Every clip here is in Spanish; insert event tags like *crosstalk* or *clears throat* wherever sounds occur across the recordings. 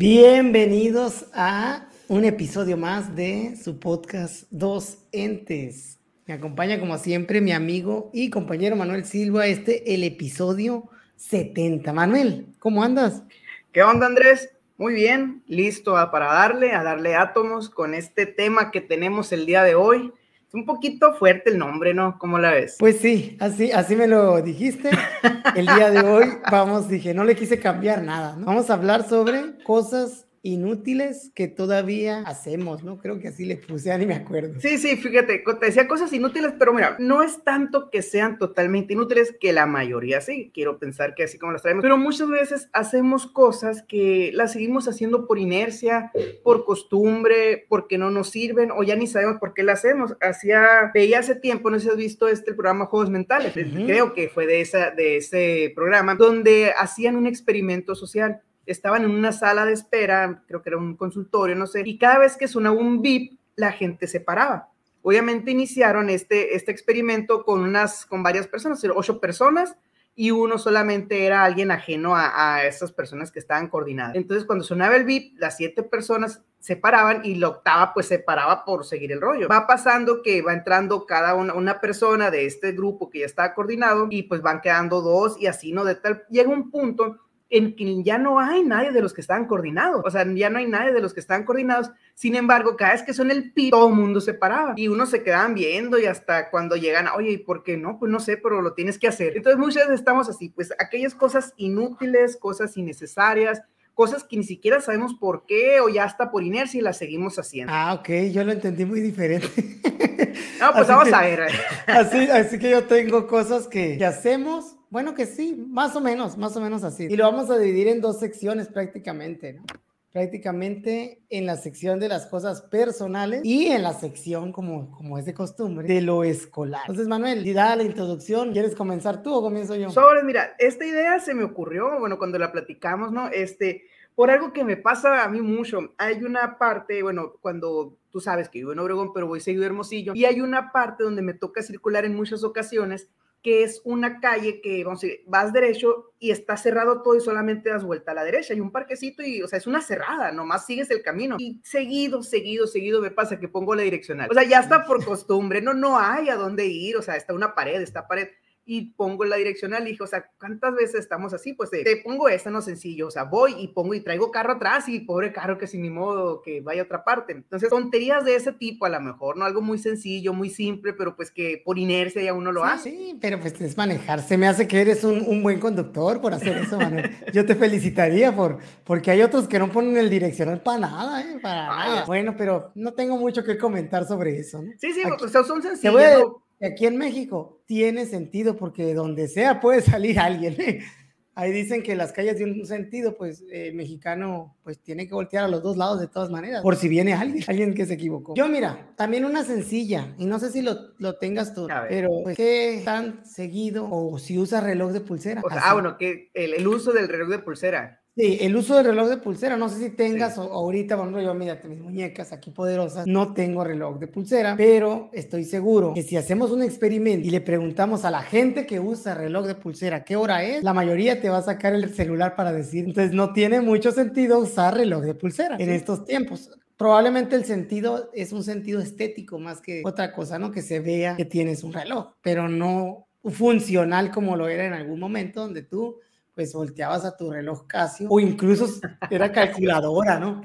Bienvenidos a un episodio más de su podcast Dos Entes. Me acompaña como siempre mi amigo y compañero Manuel Silva, este el episodio 70. Manuel, ¿cómo andas? ¿Qué onda Andrés? Muy bien, listo para darle, a darle átomos con este tema que tenemos el día de hoy. Es un poquito fuerte el nombre, ¿no? ¿Cómo la ves? Pues sí, así, así me lo dijiste. El día de hoy, *laughs* vamos, dije, no le quise cambiar nada, ¿no? Vamos a hablar sobre cosas inútiles que todavía hacemos, ¿no? Creo que así le puse, ni me acuerdo. Sí, sí, fíjate, te decía cosas inútiles, pero mira, no es tanto que sean totalmente inútiles, que la mayoría sí, quiero pensar que así como las traemos, pero muchas veces hacemos cosas que las seguimos haciendo por inercia, por costumbre, porque no nos sirven o ya ni sabemos por qué las hacemos. Hacía, veía hace tiempo, no sé si has visto este programa Juegos Mentales, creo que fue de, esa, de ese programa, donde hacían un experimento social estaban en una sala de espera, creo que era un consultorio, no sé, y cada vez que sonaba un bip, la gente se paraba. Obviamente iniciaron este, este experimento con, unas, con varias personas, ocho personas, y uno solamente era alguien ajeno a, a esas personas que estaban coordinadas. Entonces, cuando sonaba el bip, las siete personas se paraban y la octava pues se paraba por seguir el rollo. Va pasando que va entrando cada una, una persona de este grupo que ya estaba coordinado y pues van quedando dos y así, ¿no? De tal, llega un punto en que ya no hay nadie de los que estaban coordinados, o sea, ya no hay nadie de los que estaban coordinados, sin embargo, cada vez que son el pi, todo mundo se paraba y uno se quedaban viendo y hasta cuando llegan, oye, ¿y por qué no? Pues no sé, pero lo tienes que hacer. Entonces muchas veces estamos así, pues aquellas cosas inútiles, cosas innecesarias, cosas que ni siquiera sabemos por qué o ya está por inercia y las seguimos haciendo. Ah, ok, yo lo entendí muy diferente. No, pues vamos a ver. *laughs* Así, así que yo tengo cosas que, que hacemos bueno que sí, más o menos, más o menos así. Y lo vamos a dividir en dos secciones prácticamente, ¿no? Prácticamente en la sección de las cosas personales y en la sección, como, como es de costumbre, de lo escolar. Entonces, Manuel, y da la introducción. ¿Quieres comenzar tú o comienzo yo? Sobre, mira, esta idea se me ocurrió, bueno, cuando la platicamos, ¿no? Este, por algo que me pasa a mí mucho. Hay una parte, bueno, cuando tú sabes que vivo en Obregón, pero voy seguido a Hermosillo, y hay una parte donde me toca circular en muchas ocasiones que es una calle que, vamos a decir, vas derecho y está cerrado todo y solamente das vuelta a la derecha. Hay un parquecito y, o sea, es una cerrada, nomás sigues el camino. Y seguido, seguido, seguido me pasa que pongo la direccional. O sea, ya está por costumbre, no, no hay a dónde ir, o sea, está una pared, está pared y pongo la direccional y dije, o sea, ¿cuántas veces estamos así? Pues te, pongo esta, no sencillo, o sea, voy y pongo y traigo carro atrás y pobre carro que sin ni modo que vaya a otra parte. Entonces, tonterías de ese tipo a lo mejor, ¿no? Algo muy sencillo, muy simple, pero pues que por inercia ya uno lo hace. Sí, pero pues es manejar. Se me hace que eres un, un buen conductor por hacer eso, Manuel. *laughs* Yo te felicitaría por, porque hay otros que no ponen el direccional para nada, ¿eh? Para nada. Bueno, pero no tengo mucho que comentar sobre eso, ¿no? Sí, sí, Aquí, o sea, son sencillos aquí en México tiene sentido porque donde sea puede salir alguien. *laughs* Ahí dicen que las calles de un sentido, pues el mexicano pues tiene que voltear a los dos lados de todas maneras, por si viene alguien, *laughs* alguien que se equivocó. Yo mira, también una sencilla, y no sé si lo, lo tengas tú, pero pues, ¿qué tan seguido o si usa reloj de pulsera? O sea, ah, bueno, que el, el uso del reloj de pulsera. Sí, el uso del reloj de pulsera, no sé si tengas sí. o, ahorita, bueno, yo mírate mis muñecas aquí poderosas, no tengo reloj de pulsera, pero estoy seguro que si hacemos un experimento y le preguntamos a la gente que usa reloj de pulsera qué hora es, la mayoría te va a sacar el celular para decir, entonces no tiene mucho sentido usar reloj de pulsera en estos tiempos probablemente el sentido es un sentido estético más que otra cosa, ¿no? Que se vea que tienes un reloj, pero no funcional como lo era en algún momento donde tú pues volteabas a tu reloj Casio o incluso era *laughs* calculadora, ¿no?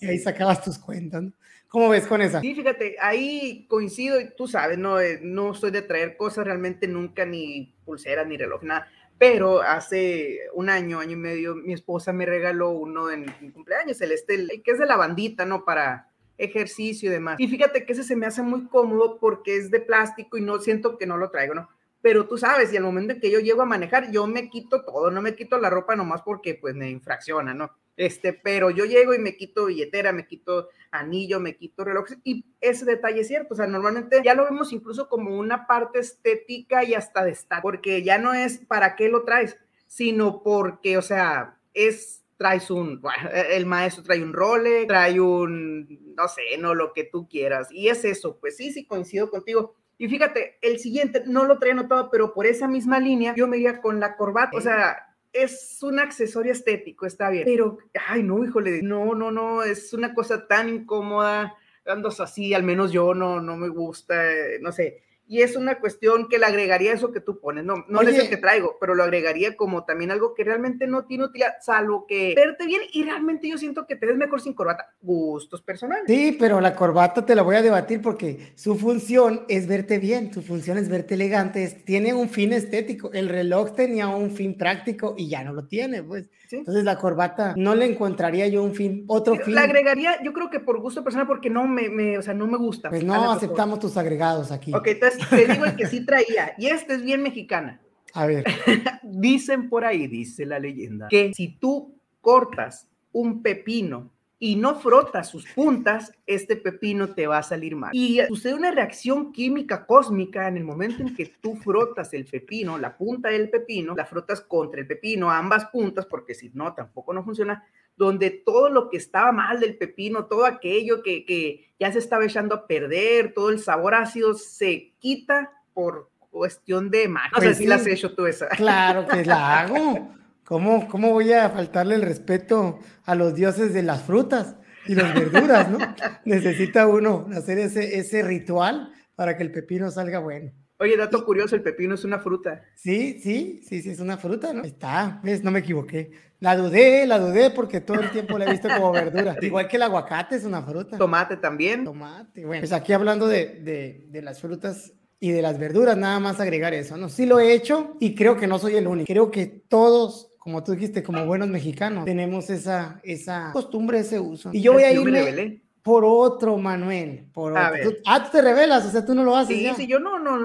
Y ahí sacabas tus cuentas, ¿no? ¿Cómo ves con esa? Sí, fíjate, ahí coincido y tú sabes, no, eh, no soy de traer cosas realmente nunca, ni pulsera, ni reloj, nada. Pero hace un año, año y medio, mi esposa me regaló uno en mi cumpleaños, el este, el que es de la bandita, ¿no? Para ejercicio y demás. Y fíjate que ese se me hace muy cómodo porque es de plástico y no siento que no lo traigo, ¿no? Pero tú sabes, y al momento en que yo llego a manejar, yo me quito todo, no me quito la ropa nomás porque pues me infracciona, ¿no? Este, pero yo llego y me quito billetera, me quito anillo, me quito reloj, y ese detalle es cierto, o sea, normalmente ya lo vemos incluso como una parte estética y hasta de estar, porque ya no es para qué lo traes, sino porque, o sea, es, traes un, bueno, el maestro trae un role, trae un, no sé, no, lo que tú quieras, y es eso, pues sí, sí, coincido contigo, y fíjate, el siguiente no lo traía anotado, pero por esa misma línea yo me iba con la corbata. O sea, es un accesorio estético, está bien. Pero, ay, no, híjole, no, no, no, es una cosa tan incómoda, dándose así, al menos yo no, no me gusta, eh, no sé y es una cuestión que le agregaría eso que tú pones, no, no es el que traigo, pero lo agregaría como también algo que realmente no tiene utilidad, salvo que verte bien y realmente yo siento que te ves mejor sin corbata, gustos personales. Sí, pero la corbata te la voy a debatir porque su función es verte bien, su función es verte elegante, tiene un fin estético, el reloj tenía un fin práctico y ya no lo tiene, pues. Entonces la corbata no le encontraría yo un fin, otro fin. La agregaría, yo creo que por gusto personal, porque no me, me o sea, no me gusta. Pues no aceptamos tus agregados aquí. Ok, entonces te digo el que sí traía, y este es bien mexicana. A ver. *laughs* Dicen por ahí, dice la leyenda, que si tú cortas un pepino y no frotas sus puntas, este pepino te va a salir mal. Y sucede una reacción química cósmica en el momento en que tú frotas el pepino, la punta del pepino, la frotas contra el pepino, ambas puntas, porque si no, tampoco no funciona, donde todo lo que estaba mal del pepino, todo aquello que, que ya se estaba echando a perder, todo el sabor ácido se quita por cuestión de magia. No sé pues si la has hecho tú esa. Claro que la *laughs* hago. ¿Cómo, ¿Cómo voy a faltarle el respeto a los dioses de las frutas y las verduras, no? *laughs* Necesita uno hacer ese, ese ritual para que el pepino salga bueno. Oye, dato curioso, el pepino es una fruta. Sí, sí, sí, sí, es una fruta, ¿no? Está, ¿ves? No me equivoqué. La dudé, la dudé porque todo el tiempo la he visto como verdura. *laughs* Igual que el aguacate es una fruta. Tomate también. Tomate, bueno. Pues aquí hablando de, de, de las frutas y de las verduras, nada más agregar eso, ¿no? Sí lo he hecho y creo que no soy el único. Creo que todos como tú dijiste, como buenos mexicanos, tenemos esa, esa costumbre, ese uso. Y yo voy a irme por otro, Manuel. Por otro. ah, tú te revelas, o sea, tú no lo haces. Sí, sí, yo no, no,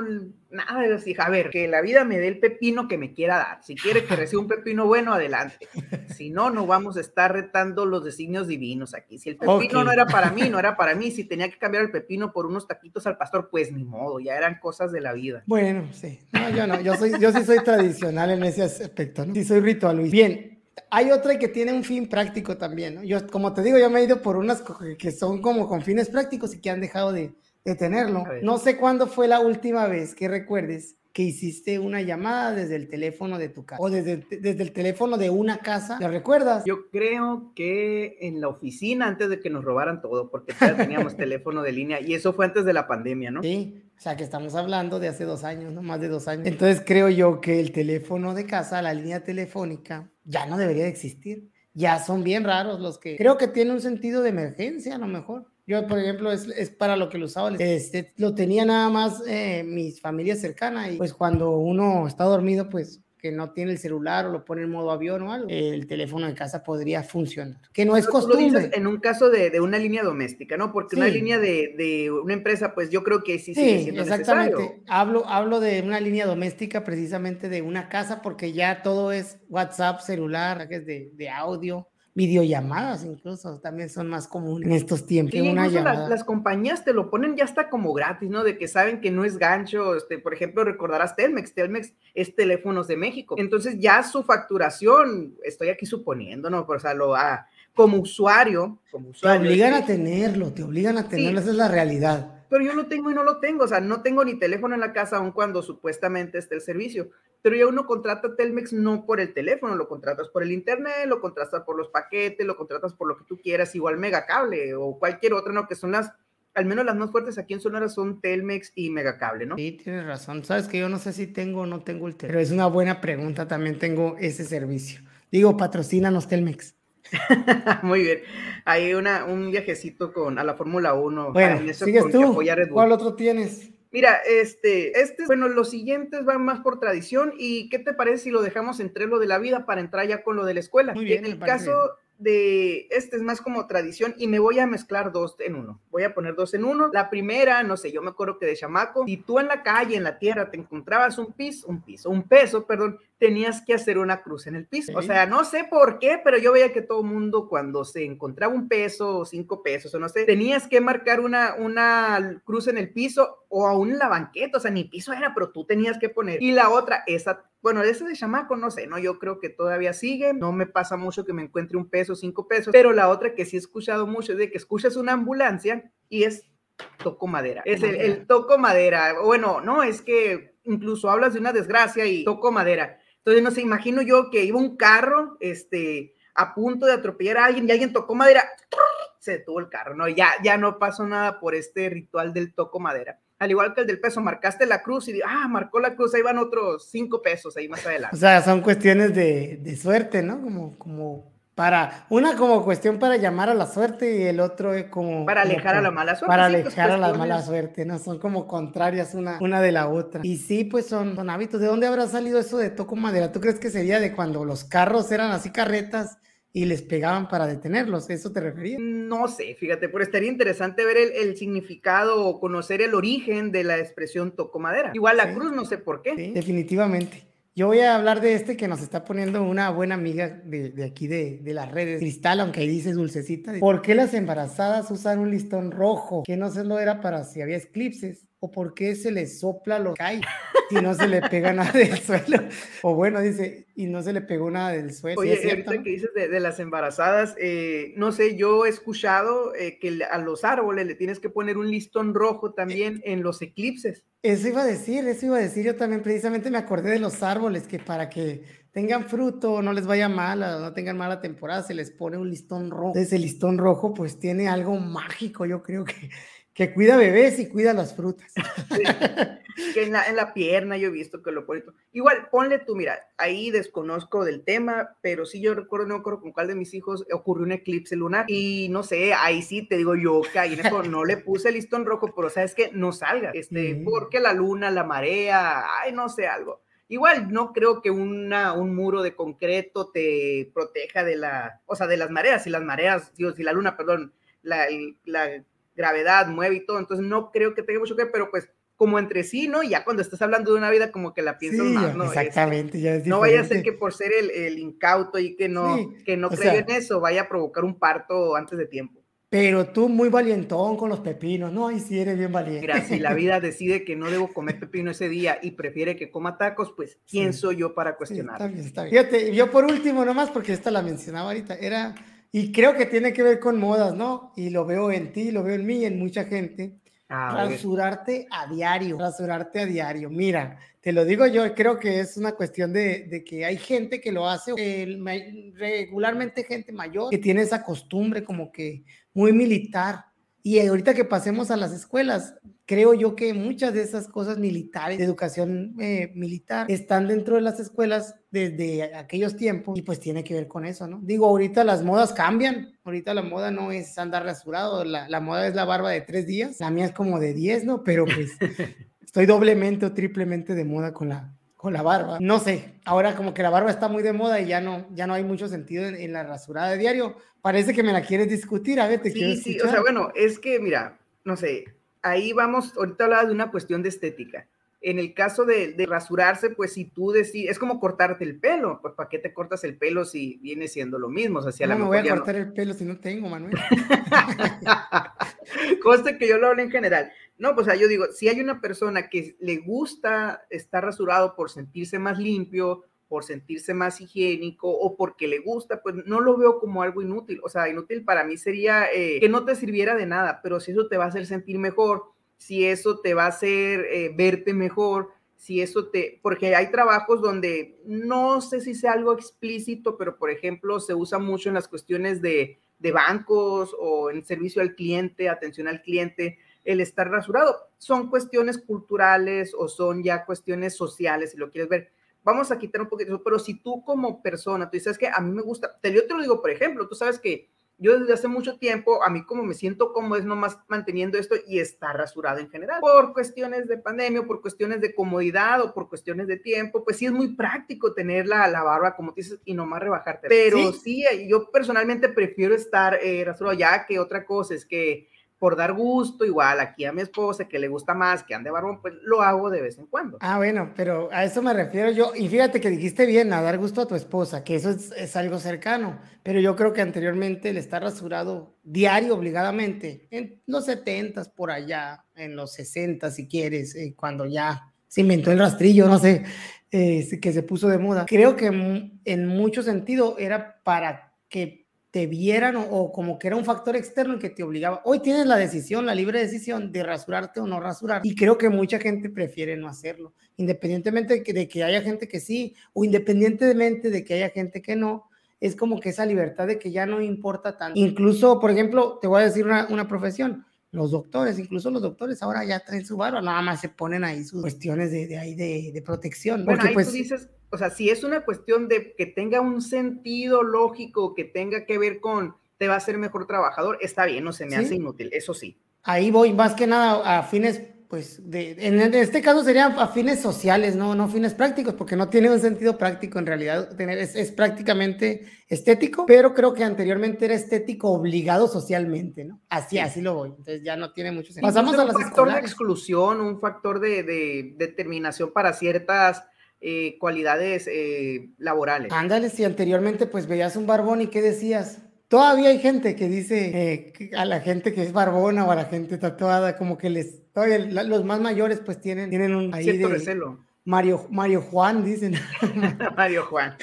nada de eso. A ver, que la vida me dé el pepino que me quiera dar. Si quiere que reciba un pepino bueno, adelante. Si no, no vamos a estar retando los designios divinos aquí. Si el pepino no era para mí, no era para mí. Si tenía que cambiar el pepino por unos taquitos al pastor, pues ni modo, ya eran cosas de la vida. Bueno, sí. No, yo no, yo, soy, yo sí soy tradicional en ese aspecto, ¿no? Sí soy ritual, Luis. Bien, hay otra que tiene un fin práctico también, ¿no? Yo, como te digo, yo me he ido por unas que son como con fines prácticos y que han dejado de, de tenerlo. No sé cuándo fue la última vez que recuerdes que hiciste una llamada desde el teléfono de tu casa o desde, desde el teléfono de una casa, ¿te recuerdas? Yo creo que en la oficina antes de que nos robaran todo, porque ya teníamos *laughs* teléfono de línea y eso fue antes de la pandemia, ¿no? Sí, o sea que estamos hablando de hace dos años, ¿no? Más de dos años. Entonces creo yo que el teléfono de casa, la línea telefónica, ya no debería de existir. Ya son bien raros los que creo que tiene un sentido de emergencia a lo mejor yo, por ejemplo, es, es, para lo que lo usaba. Este, lo tenía nada más eh, mis familias cercanas y pues cuando uno está dormido, pues que no tiene el celular o lo pone en modo avión o algo, el teléfono de casa podría funcionar. Que no es costumbre. en un caso de, de, una línea doméstica, ¿no? Porque una línea de, de, una empresa, pues yo creo que sí, sí siendo exactamente. Hablo, hablo de una línea doméstica precisamente de una casa porque ya todo es WhatsApp, celular, que es de audio videollamadas incluso también son más comunes en estos tiempos. una las, las, compañías te lo ponen ya hasta como gratis, ¿no? De que saben que no es gancho. Este, por ejemplo, recordarás Telmex. Telmex es teléfonos de México. Entonces ya su facturación, estoy aquí suponiendo, ¿no? Por, o sea, lo, ah, como usuario, como usuario. Te obligan a tenerlo, te obligan a tenerlo, esa es la realidad pero yo lo tengo y no lo tengo, o sea, no tengo ni teléfono en la casa aun cuando supuestamente esté el servicio, pero ya uno contrata Telmex no por el teléfono, lo contratas por el internet, lo contratas por los paquetes, lo contratas por lo que tú quieras, igual Megacable o cualquier otra, ¿no? Que son las, al menos las más fuertes aquí en Sonora son Telmex y Megacable, ¿no? Sí, tienes razón, sabes que yo no sé si tengo o no tengo el teléfono, pero es una buena pregunta, también tengo ese servicio. Digo, patrocínanos Telmex. *laughs* Muy bien. Hay una, un viajecito con, a la Fórmula 1. Bueno, ¿sigues tú? ¿Cuál otro tienes? Mira, este, este, bueno, los siguientes van más por tradición. ¿Y qué te parece si lo dejamos entre lo de la vida para entrar ya con lo de la escuela? Muy bien. En el caso de este es más como tradición y me voy a mezclar dos en uno. Voy a poner dos en uno. La primera, no sé, yo me acuerdo que de chamaco, si tú en la calle, en la tierra, te encontrabas un piso, un piso, un peso, perdón, tenías que hacer una cruz en el piso. O sea, no sé por qué, pero yo veía que todo el mundo cuando se encontraba un peso o cinco pesos o no sé, tenías que marcar una, una cruz en el piso o aún en la banqueta, o sea, ni piso era, pero tú tenías que poner. Y la otra, esa bueno, ese de chamaco, no sé, no, yo creo que todavía sigue, no me pasa mucho que me encuentre un peso, cinco pesos, pero la otra que sí he escuchado mucho es de que escuchas una ambulancia y es toco madera, es el, toco madera, bueno, no, es que incluso hablas de una desgracia y toco madera. Entonces, no sé, imagino yo que iba un carro, este, a punto de atropellar a alguien y alguien tocó madera, se detuvo el carro, ¿no? Ya, ya no pasó nada por este ritual del toco madera. Al igual que el del peso, marcaste la cruz y, ah, marcó la cruz, ahí van otros cinco pesos ahí más adelante. O sea, son cuestiones de, de suerte, ¿no? Como, como para, una como cuestión para llamar a la suerte y el otro es como... Para alejar a la mala suerte. Para pues, alejar a la mala suerte, ¿no? Son como contrarias una, una de la otra. Y sí, pues son, son hábitos. ¿De dónde habrá salido eso de toco madera? ¿Tú crees que sería de cuando los carros eran así carretas? y les pegaban para detenerlos. ¿Eso te refería? No sé, fíjate, pero estaría interesante ver el, significado o conocer el origen de la expresión toco madera. Igual la cruz, no sé por qué. definitivamente. Yo voy a hablar de este que nos está poniendo una buena amiga de, aquí de, de, las redes, Cristal, aunque ahí dice dulcecita. ¿Por qué las embarazadas usan un listón rojo? Que no se lo era para si había eclipses o por qué se le sopla lo que cae y no se le pega nada del *laughs* suelo. O bueno, dice, y no se le pegó nada del suelo. Oye, ahorita que dices de, las embarazadas, eh, no sé, yo he escuchado eh, que a los árboles le tienes que poner un listón rojo también en los eclipses. Eso iba a decir, eso iba a decir. Yo también precisamente me acordé de los árboles que para que tengan fruto, no les vaya mal, no tengan mala temporada, se les pone un listón rojo. Ese listón rojo pues tiene algo mágico, yo creo que que cuida bebés y cuida las frutas. que en la, en la, pierna yo he visto que lo pone. Igual, ponle tú, mira, ahí desconozco del tema, pero sí yo recuerdo, no recuerdo con cuál de mis hijos ocurrió un eclipse lunar y no sé, ahí sí te digo yo que ahí no le puse el listón rojo, pero sabes que no salga, este, porque la luna, la marea, ay, no sé, algo. Igual no creo que una, un muro de concreto te proteja de la, o sea, de las mareas, si las mareas, digo, si la luna, perdón, la, la gravedad mueve y todo, entonces no creo que tenga mucho que ver, pero pues como entre sí, ¿no? Ya cuando estás hablando de una vida, como que la piensas más, ¿no? Exactamente, ya es No vaya a ser que por ser el, el incauto y que no, que no creo en eso, vaya a provocar un parto antes de tiempo. Pero tú muy valientón con los pepinos, ¿no? Y si eres bien valiente. Mira, si la *laughs* vida decide que no debo comer pepino ese día y prefiere que coma tacos, pues ¿quién soy yo para cuestionar? está bien, está bien. Fíjate, yo por último nomás, porque esta la mencionaba ahorita, era y creo que tiene que ver con modas, ¿no? Y lo veo en ti, lo veo en mí y en mucha gente. Ah, rasurarte a diario, rasurarte a diario. Mira, te lo digo yo, creo que es una cuestión de, de que hay gente que lo hace, regularmente gente mayor, que tiene esa costumbre como que muy militar. Y ahorita que pasemos a las escuelas, creo yo que muchas de esas cosas militares, de educación eh, militar, están dentro de las escuelas desde aquellos tiempos y pues tiene que ver con eso, ¿no? Digo, ahorita las modas cambian, ahorita la moda no es andar rasurado, la, la moda es la barba de tres días, la mía es como de diez, ¿no? Pero pues *laughs* estoy doblemente o triplemente de moda con la, con la barba. No sé, ahora como que la barba está muy de moda y ya no, ya no hay mucho sentido en, la rasurada de diario. Parece que me la quieres discutir, a ver, te sí, Sí, o sea, bueno, es que mira, no sé, ahí vamos, ahorita hablaba de una cuestión de estética. En el caso de, rasurarse, pues si tú decides, es como cortarte el pelo, pues ¿para qué te cortas el pelo si viene siendo lo mismo? O sea, si no me voy a cortar el pelo si no tengo, Manuel. *laughs* Coste que yo lo hablo en general. No, pues yo digo, si hay una persona que le gusta estar rasurado por sentirse más limpio, por sentirse más higiénico o porque le gusta, pues no lo veo como algo inútil. O sea, inútil para mí sería eh, que no te sirviera de nada, pero si eso te va a hacer sentir mejor, si eso te va a hacer eh, verte mejor, si eso te, porque hay trabajos donde no sé si sea algo explícito, pero por ejemplo se usa mucho en las cuestiones de, de bancos o en servicio al cliente, atención al cliente, el estar rasurado. Son cuestiones culturales o son ya cuestiones sociales, si lo quieres ver vamos a quitar un poquito pero si tú como persona, tú dices que a mí me gusta, te, yo te lo digo, por ejemplo, tú sabes que yo desde hace mucho tiempo, a mí como me siento como es nomás manteniendo esto y está rasurado en general, por cuestiones de pandemia, por cuestiones de comodidad o por cuestiones de tiempo, pues sí es muy práctico tener la, la barba, como dices, y nomás rebajarte. Pero sí, yo personalmente prefiero estar eh, rasurado ya que otra cosa es que por dar gusto, igual aquí a mi esposa que le gusta más que ande barbón, pues lo hago de vez en cuando. Ah, bueno, pero a eso me refiero yo. Y fíjate que dijiste bien, a dar gusto a tu esposa, que eso es, algo cercano, pero yo creo que anteriormente el estar rasurado diario, obligadamente, en los 70 por allá, en los 60 si quieres, eh, cuando ya se inventó el rastrillo, no sé, eh, que se puso de moda. Creo que en mucho sentido era para que te vieran o, como que era un factor externo que te obligaba. Hoy tienes la decisión, la libre decisión de rasurarte o no rasurar. Y creo que mucha gente prefiere no hacerlo, independientemente de que, de que haya gente que sí o independientemente de que haya gente que no. Es como que esa libertad de que ya no importa tanto. Incluso, por ejemplo, te voy a decir una, una profesión los doctores, incluso los doctores ahora ya traen su barba, nada más se ponen ahí sus cuestiones de, de ahí de, de, protección. Bueno, ahí pues, tú dices, o sea, si es una cuestión de que tenga un sentido lógico, que tenga que ver con te va a ser mejor trabajador, está bien, no se me hace inútil, eso sí. Ahí voy, más que nada a fines pues de, en, este caso serían a fines sociales, no, no fines prácticos, porque no tiene un sentido práctico en realidad, tener, es, es, prácticamente estético, pero creo que anteriormente era estético obligado socialmente, ¿no? Así, así lo voy, entonces ya no tiene mucho sentido. Pasamos a las Un factor de exclusión, un factor de, de determinación para ciertas eh, cualidades eh, laborales. Ándale, si anteriormente pues veías un barbón y qué decías, Todavía hay gente que dice eh, a la gente que es barbona o a la gente tatuada, como que les. Todavía los más mayores, pues tienen, tienen un. Ahí Cierto de, recelo. Mario, Mario Juan, dicen. *laughs* Mario Juan.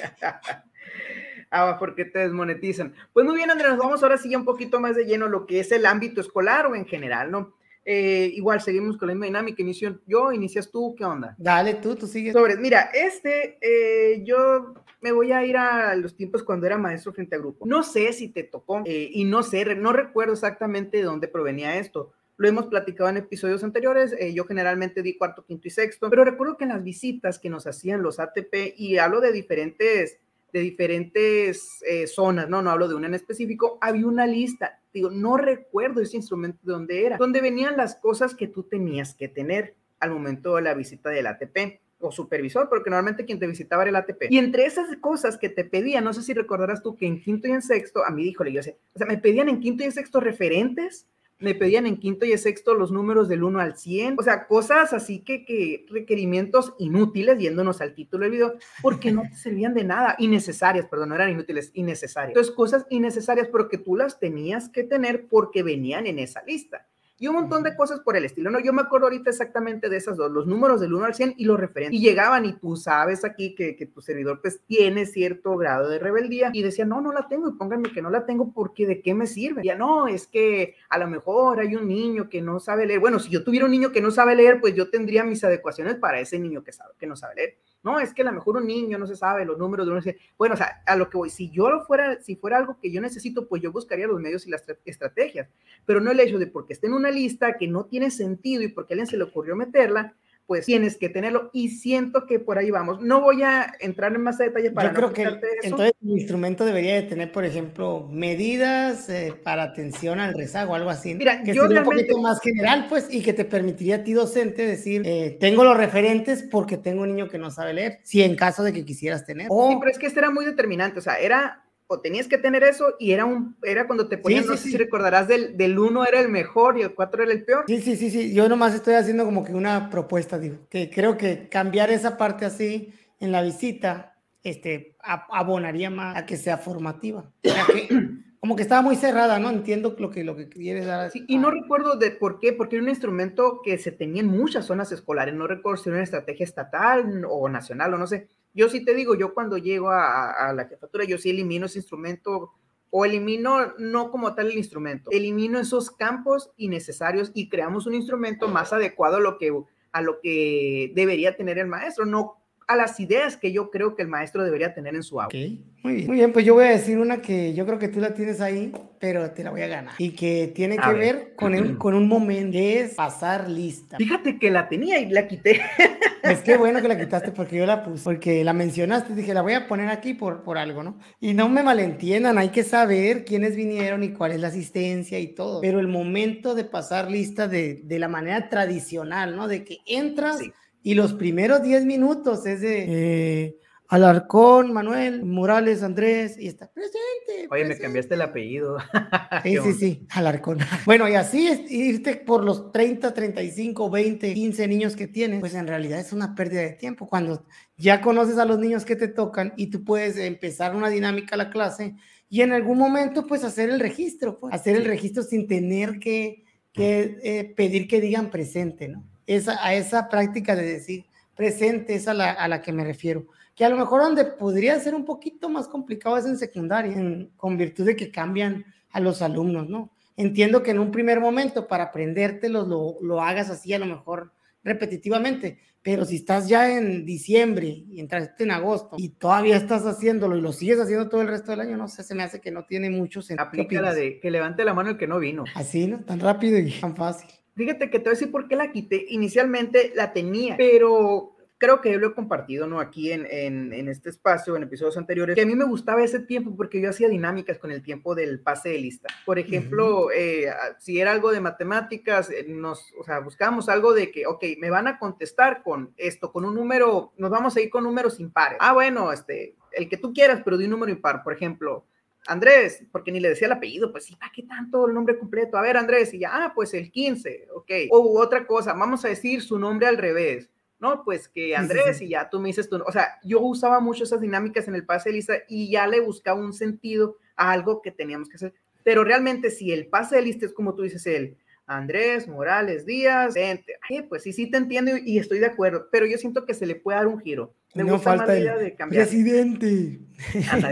ah, porque te desmonetizan. Pues muy bien, Andrés, nos vamos ahora sí un poquito más de lleno lo que es el ámbito escolar o en general, ¿no? Eh, igual seguimos con la misma dinámica. Inicio yo, inicias tú, ¿qué onda? Dale tú, tú sigues. Sobre, mira, este, eh, yo me voy a ir a los tiempos cuando era maestro frente a grupo. No sé si te tocó eh, y no sé, no recuerdo exactamente de dónde provenía esto. Lo hemos platicado en episodios anteriores. yo generalmente di cuarto, quinto y sexto, pero recuerdo que en las visitas que nos hacían los ATP, y hablo de diferentes de diferentes eh, zonas, no, no hablo de una en específico, había una lista, digo, no recuerdo ese instrumento de dónde era, donde venían las cosas que tú tenías que tener al momento de la visita del ATP o supervisor, porque normalmente quien te visitaba era el ATP. Y entre esas cosas que te pedían, no sé si recordarás tú que en quinto y en sexto, a mí dijo, yo sé, o sea, me pedían en quinto y en sexto referentes me pedían en quinto y sexto los números del 1 al 100, o sea, cosas así que, que requerimientos inútiles, yéndonos al título del video, porque no te servían de nada, innecesarias, perdón, no eran inútiles, innecesarias. Entonces, cosas innecesarias, pero que tú las tenías que tener porque venían en esa lista y un montón de cosas por el estilo. No, yo me acuerdo ahorita exactamente de esas dos, los números del 1 al 100 y los referentes. Y llegaban y tú sabes aquí que, que, tu servidor pues tiene cierto grado de rebeldía y decía, no, no la tengo y pónganme que no la tengo porque de qué me sirve. Ya no, es que a lo mejor hay un niño que no sabe leer. Bueno, si yo tuviera un niño que no sabe leer, pues yo tendría mis adecuaciones para ese niño que sabe, que no sabe leer. No, es que a lo mejor un niño no se sabe los números de uno. Bueno, o sea, a lo que voy, si yo lo fuera, si fuera algo que yo necesito, pues yo buscaría los medios y las estrategias, pero no el hecho de porque esté en una lista que no tiene sentido y porque a alguien se le ocurrió meterla, pues tienes que tenerlo y siento que por ahí vamos. No voy a entrar en más detalle para... Yo creo que entonces el instrumento debería de tener, por ejemplo, medidas eh, para atención al rezago, algo así. Mira, que yo realmente... un poquito más general, pues, y que te permitiría a ti docente decir, eh, tengo los referentes porque tengo un niño que no sabe leer, si en caso de que quisieras tener. Sí, pero es que este era muy determinante, o sea, era o tenías que tener eso y era un era cuando te ponían, no sé si recordarás del, del uno era el mejor y el cuatro era el peor. Sí, sí, sí, sí, yo nomás estoy haciendo como que una propuesta, digo, que creo que cambiar esa parte así en la visita, este, abonaría más a que sea formativa. *clears throat* como que estaba muy cerrada, ¿no? Entiendo lo que, lo que quieres dar. Sí, y no recuerdo de por qué, porque era un instrumento que se tenía en muchas zonas escolares, no recuerdo si era una estrategia estatal o nacional o no sé, yo sí te digo, yo cuando llego a, la jefatura, yo sí elimino ese instrumento o elimino no como tal el instrumento, elimino esos campos innecesarios y creamos un instrumento más adecuado a lo que, a lo que debería tener el maestro, no a las ideas que yo creo que el maestro debería tener en su aula. Muy bien. Muy bien, pues yo voy a decir una que yo creo que tú la tienes ahí, pero te la voy a ganar. Y que tiene que ver, con, el, con un momento, es pasar lista. Fíjate que la tenía y la quité. *laughs* Es que bueno que la quitaste porque yo la puse, porque la mencionaste, dije, la voy a poner aquí por, por algo, ¿no? Y no me malentiendan, hay que saber quiénes vinieron y cuál es la asistencia y todo. Pero el momento de pasar lista de, de la manera tradicional, ¿no? De que entras... Y los primeros 10 minutos es de eh, Alarcón, Manuel, Morales, Andrés, y está presente. Oye, me cambiaste el apellido. *laughs* sí, sí, sí, Alarcón. *laughs* Bueno, y así es irte por los 30, 35, 20, 15 niños que tienes, pues en realidad es una pérdida de tiempo. Cuando ya conoces a los niños que te tocan y tú puedes empezar una dinámica a la clase y en algún momento, pues hacer el registro, pues, hacer el registro sin tener que, que eh, pedir que digan presente, ¿no? Esa, a esa práctica de decir presente es a la, a la que me refiero. Que a lo mejor donde podría ser un poquito más complicado es en secundaria, en, con virtud de que cambian a los alumnos, ¿no? Entiendo que en un primer momento para aprendértelos lo, lo hagas así a lo mejor repetitivamente, pero si estás ya en diciembre y entraste en agosto y todavía estás haciéndolo y lo sigues haciendo todo el resto del año, no sé, se me hace que no tiene mucho sentido. Aplica la de que levante la mano el que no vino. Así, ¿no? Tan rápido y tan fácil. Fíjate que te voy a decir por qué la quité. Inicialmente la tenía, pero creo que lo he compartido, ¿no? Aquí en, en, este espacio, en episodios anteriores, que a mí me gustaba ese tiempo porque yo hacía dinámicas con el tiempo del pase de lista. Por ejemplo, eh, si era algo de matemáticas, eh, nos, o sea, buscábamos algo de que, ok, me van a contestar con esto, con un número, nos vamos a ir con números impares. Ah, bueno, este, el que tú quieras, pero de un número impar, por ejemplo. Andrés, porque ni le decía el apellido, pues sí, ¿para qué tanto el nombre completo? A ver, Andrés, y ya, ah, pues el 15, ok. O otra cosa, vamos a decir su nombre al revés no, pues que Andrés y ya tú me dices tú, o sea, yo usaba mucho esas dinámicas en el pase de lista y ya le buscaba un sentido a algo que teníamos que hacer. Pero realmente si el pase de lista es como tú dices, el Andrés Morales Díaz, vente, pues sí, sí te entiendo y estoy de acuerdo, pero yo siento que se le puede dar un giro. Me no falta el de cambiar. presidente.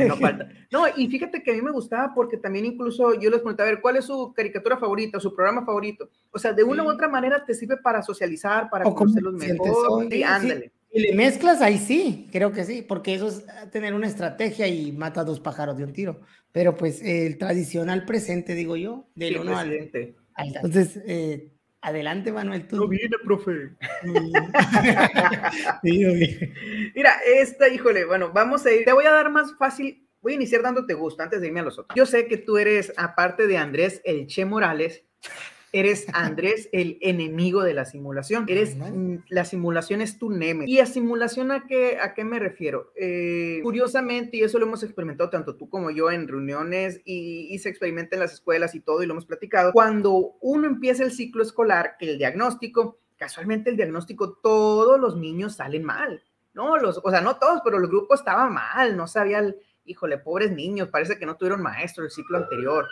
no falta. *laughs* No, y fíjate que a mí me gustaba porque también incluso yo les pregunté, a ver, ¿cuál es su caricatura favorita, su programa favorito? O sea, de una u otra manera te sirve para socializar, para conocerlos mejor. Sí, ándale. Y le mezclas, ahí sí, creo que sí, porque eso es tener una estrategia y mata dos pájaros de un tiro. Pero pues el tradicional presente, digo yo, del uno al, Entonces, eh, Adelante, Manuel. Tú. No viene, profe. *laughs* Mira, esta, híjole, bueno, vamos a ir. Te voy a dar más fácil. Voy a iniciar dándote gusto antes de irme a los otros. Yo sé que tú eres, aparte de Andrés El Che Morales, Eres *laughs* Andrés, el enemigo de la simulación. Eres, la simulación es tu neme. ¿Y a simulación a qué, a qué me refiero? Eh, curiosamente, y eso lo hemos experimentado tanto tú como yo en reuniones y, y, se experimenta en las escuelas y todo, y lo hemos platicado, cuando uno empieza el ciclo escolar, que el diagnóstico, casualmente el diagnóstico, todos los niños salen mal. No, los, o sea, no todos, pero el grupo estaba mal, no sabía, híjole, pobres niños, parece que no tuvieron maestro el ciclo anterior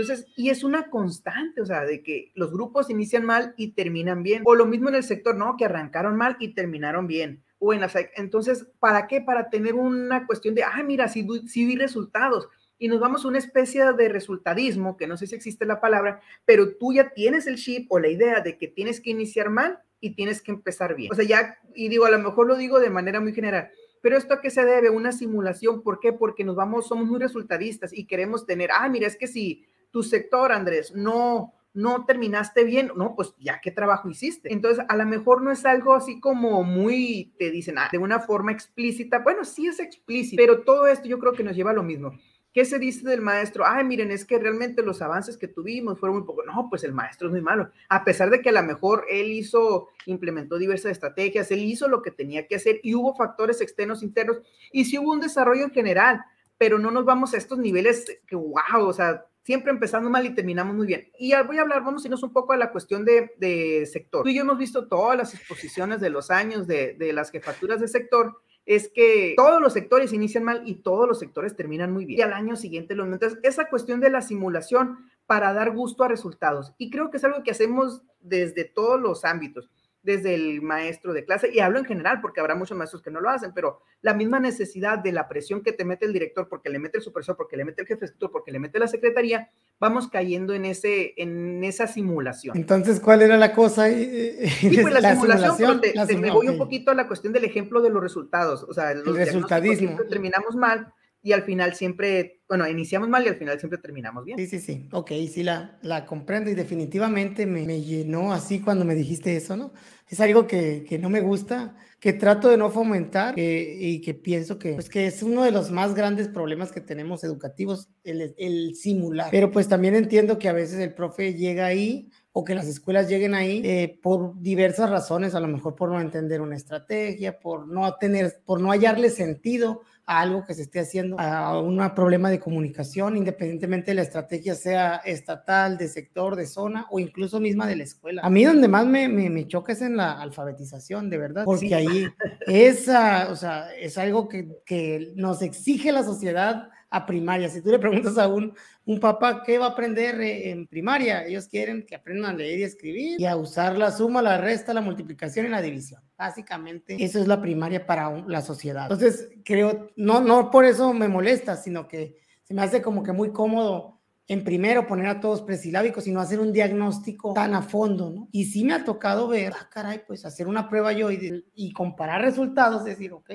entonces, y es una constante, o sea, de que los grupos inician mal y terminan bien. O lo mismo en el sector, ¿no? Que arrancaron mal y terminaron bien. O en entonces, ¿para qué? Para tener una cuestión de, ah, mira, sí, sí vi resultados. Y nos vamos a una especie de resultadismo, que no sé si existe la palabra, pero tú ya tienes el chip o la idea de que tienes que iniciar mal y tienes que empezar bien. O sea, ya, y digo, a lo mejor lo digo de manera muy general, pero esto a qué se debe? Una simulación, ¿por qué? Porque nos vamos, somos muy resultadistas y queremos tener, ah, mira, es que si tu sector, Andrés, no, no terminaste bien, no, pues ya qué trabajo hiciste. Entonces, a lo mejor no es algo así como muy, te dicen, ah, de una forma explícita. Bueno, sí es explícito, pero todo esto yo creo que nos lleva a lo mismo. ¿Qué se dice del maestro? Ay, miren, es que realmente los avances que tuvimos fueron muy pocos. No, pues el maestro es muy malo. A pesar de que a lo mejor él hizo, implementó diversas estrategias, él hizo lo que tenía que hacer y hubo factores externos, internos, y sí hubo un desarrollo en general, pero no nos vamos a estos niveles que, wow, o sea, siempre empezando mal y terminamos muy bien. Y voy a hablar, vamos a irnos un poco a la cuestión de, sector. Tú y yo hemos visto todas las exposiciones de los años de, de las jefaturas de sector es que todos los sectores inician mal y todos los sectores terminan muy bien. Y al año siguiente lo Entonces, esa cuestión de la simulación para dar gusto a resultados. Y creo que es algo que hacemos desde todos los ámbitos desde el maestro de clase, y hablo en general porque habrá muchos maestros que no lo hacen, pero la misma necesidad de la presión que te mete el director, porque le mete el supervisor, porque le mete el jefe de sector, porque le mete la secretaría, vamos cayendo en, ese, en esa simulación. Entonces, ¿cuál era la cosa? Sí, pues *laughs* la, simulación, te, me voy un poquito a la cuestión del ejemplo de los resultados, o sea, los el resultadismo. terminamos mal, y al final siempre, bueno, iniciamos mal y al final siempre terminamos bien. Sí, sí, sí. Ok, sí la, la comprendo y definitivamente me, me llenó así cuando me dijiste eso, ¿no? Es algo que, que no me gusta, que trato de no fomentar y que pienso que, pues, que es uno de los más grandes problemas que tenemos educativos, el, el simular. Pero pues también entiendo que a veces el profe llega ahí o que las escuelas lleguen ahí eh, por diversas razones, a lo mejor por no entender una estrategia, por no tener, por no hallarle sentido a algo que se esté haciendo, a un problema de comunicación, independientemente de la estrategia sea estatal, de sector, de zona o incluso misma de la escuela. A mí donde más me, me, choca es en la alfabetización, de verdad, porque ahí, esa, o sea, es algo que, que nos exige la sociedad a primaria. Si tú le preguntas a un, un papá qué va a aprender en primaria, ellos quieren que aprendan a leer y escribir y a usar la suma, la resta, la multiplicación y la división. Básicamente, eso es la primaria para la sociedad. Entonces, creo, no, no por eso me molesta, sino que se me hace como que muy cómodo en primero poner a todos presilábicos y no hacer un diagnóstico tan a fondo, ¿no? Y sí me ha tocado ver, ah, caray, pues hacer una prueba yo y, y comparar resultados, decir, ok,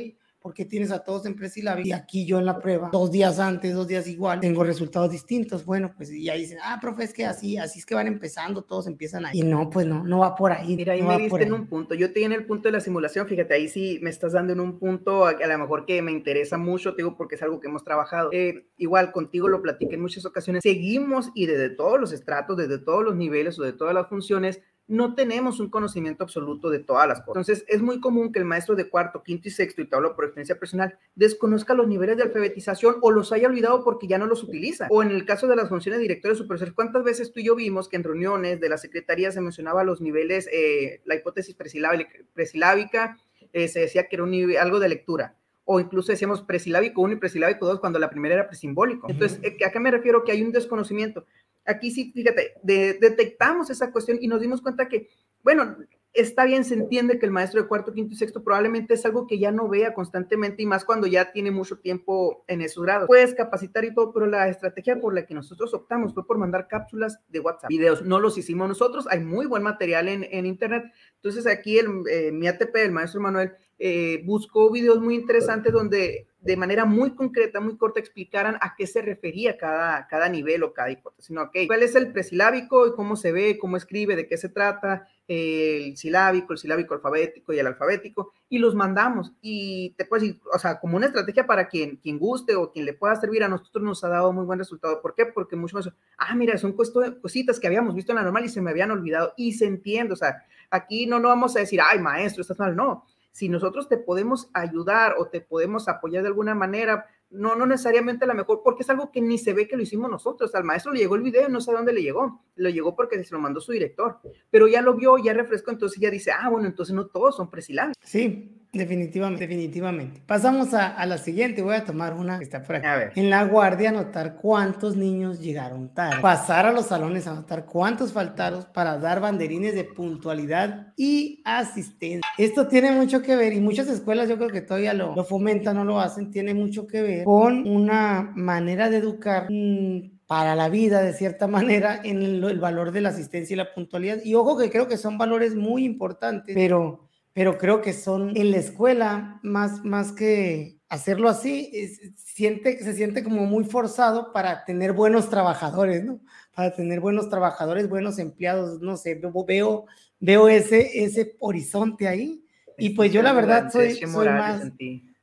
porque tienes a todos en presilábico y aquí yo en la prueba, dos días antes, dos días igual, tengo resultados distintos. Bueno, pues y ahí dicen, ah, profe, es que así, así es que van empezando, todos empiezan ahí. Y no, pues no, no va por ahí. Mira, ahí me diste en un punto. Yo estoy en el punto de la simulación, fíjate, ahí sí me estás dando en un punto a, a lo mejor que me interesa mucho, te digo, porque es algo que hemos trabajado. Eh, igual contigo lo platiqué en muchas ocasiones. Seguimos y desde todos los estratos, desde todos los niveles o de todas las funciones, no tenemos un conocimiento absoluto de todas las cosas. Entonces, es muy común que el maestro de cuarto, quinto y sexto, y te hablo por experiencia personal, desconozca los niveles de alfabetización o los haya olvidado porque ya no los utiliza. O en el caso de las funciones directores supervisores, ¿cuántas veces tú y yo vimos que en reuniones de la secretaría se mencionaba los niveles, eh, la hipótesis presilábica, eh, se decía que era un nivel, algo de lectura? o incluso decíamos presilábico 1 y presilábico 2 cuando la primera era presimbólico. Entonces, ¿a qué me refiero? Que hay un desconocimiento aquí sí, fíjate, detectamos esa cuestión y nos dimos cuenta que, bueno, está bien, se entiende que el maestro de cuarto, quinto y sexto probablemente es algo que ya no vea constantemente y más cuando ya tiene mucho tiempo en esos grados. Puedes capacitar y todo, pero la estrategia por la que nosotros optamos fue por mandar cápsulas de WhatsApp, videos. No los hicimos nosotros, hay muy buen material en, Internet. Entonces aquí el, eh, mi ATP, el maestro Manuel, eh, buscó videos muy interesantes donde de manera muy concreta, muy corta, explicaran a qué se refería cada, cada nivel o cada hipótesis. No, okay, ¿Cuál es el presilábico y cómo se ve, cómo escribe, de qué se trata? el silábico, el silábico alfabético y el alfabético, y los mandamos. Y te puedes decir, o sea, como una estrategia para quien, quien guste o quien le pueda servir, a nosotros nos ha dado muy buen resultado. ¿Por qué? Porque muchos más, ah, mira, son cositas que habíamos visto en la normal y se me habían olvidado, y se entiende, o sea, aquí no, no vamos a decir, ay, maestro, estás mal, no si nosotros te podemos ayudar o te podemos apoyar de alguna manera, no, no necesariamente la mejor, porque es algo que ni se ve que lo hicimos nosotros. Al maestro le llegó el video, no sé dónde le llegó. Lo llegó porque se lo mandó su director, pero ya lo vio, ya refrescó, entonces ya dice, ah, bueno, entonces no todos son presilables. Sí, Definitivamente, definitivamente. Pasamos a, la siguiente. Voy a tomar una que está por aquí. A ver. En la guardia, anotar cuántos niños llegaron tarde. Pasar a los salones, anotar cuántos faltaron para dar banderines de puntualidad y asistencia. Esto tiene mucho que ver, y muchas escuelas yo creo que todavía lo, lo fomentan, no lo hacen, tiene mucho que ver con una manera de educar. Mm, para la vida, de cierta manera, en el, el valor de la asistencia y la puntualidad. Y ojo que creo que son valores muy importantes, pero pero creo que son en la escuela, más, más que hacerlo así, siente, se siente como muy forzado para tener buenos trabajadores, ¿no? Para tener buenos trabajadores, buenos empleados, no sé, veo, veo ese, ese horizonte ahí. Y pues yo la verdad soy, soy más,